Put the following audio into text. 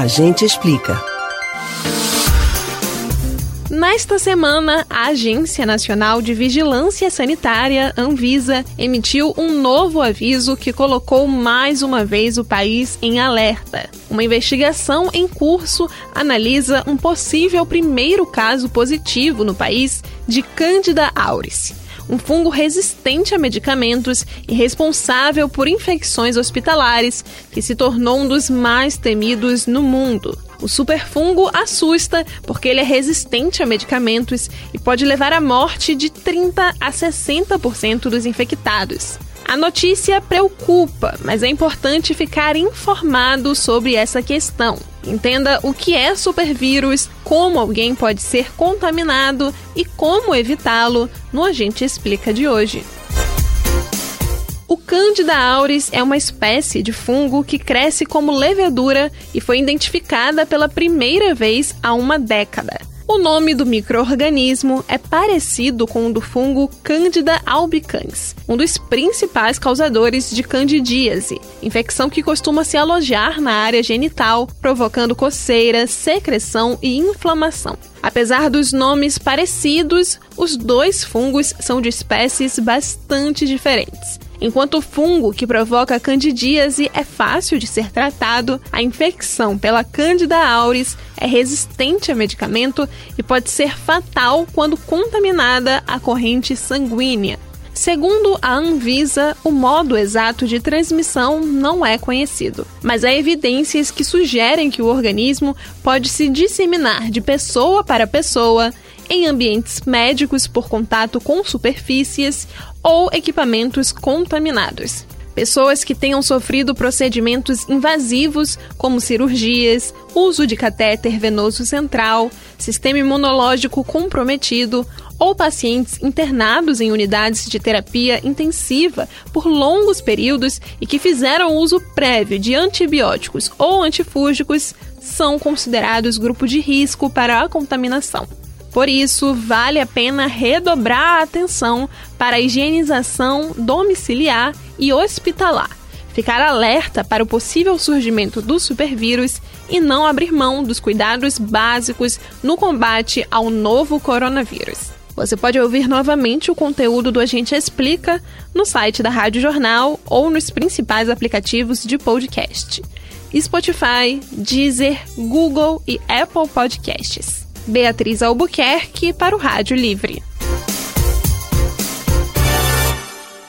A gente explica. Nesta semana, a Agência Nacional de Vigilância Sanitária, Anvisa, emitiu um novo aviso que colocou mais uma vez o país em alerta. Uma investigação em curso analisa um possível primeiro caso positivo no país de Candida auris um fungo resistente a medicamentos e responsável por infecções hospitalares, que se tornou um dos mais temidos no mundo. O superfungo assusta porque ele é resistente a medicamentos e pode levar à morte de 30 a 60% dos infectados. A notícia preocupa, mas é importante ficar informado sobre essa questão. Entenda o que é supervírus, como alguém pode ser contaminado e como evitá-lo no Agente Explica de hoje. O Candida auris é uma espécie de fungo que cresce como levedura e foi identificada pela primeira vez há uma década. O nome do microorganismo é parecido com o do fungo Candida albicans, um dos principais causadores de candidíase, infecção que costuma se alojar na área genital, provocando coceira, secreção e inflamação. Apesar dos nomes parecidos, os dois fungos são de espécies bastante diferentes. Enquanto o fungo que provoca candidíase é fácil de ser tratado, a infecção pela Candida auris é resistente a medicamento e pode ser fatal quando contaminada à corrente sanguínea. Segundo a Anvisa, o modo exato de transmissão não é conhecido, mas há evidências que sugerem que o organismo pode se disseminar de pessoa para pessoa em ambientes médicos por contato com superfícies ou equipamentos contaminados. Pessoas que tenham sofrido procedimentos invasivos, como cirurgias, uso de catéter venoso central, sistema imunológico comprometido ou pacientes internados em unidades de terapia intensiva por longos períodos e que fizeram uso prévio de antibióticos ou antifúngicos são considerados grupo de risco para a contaminação. Por isso, vale a pena redobrar a atenção para a higienização domiciliar e hospitalar, ficar alerta para o possível surgimento do supervírus e não abrir mão dos cuidados básicos no combate ao novo coronavírus. Você pode ouvir novamente o conteúdo do Agente Explica no site da Rádio Jornal ou nos principais aplicativos de podcast: Spotify, Deezer, Google e Apple Podcasts. Beatriz Albuquerque para o Rádio Livre.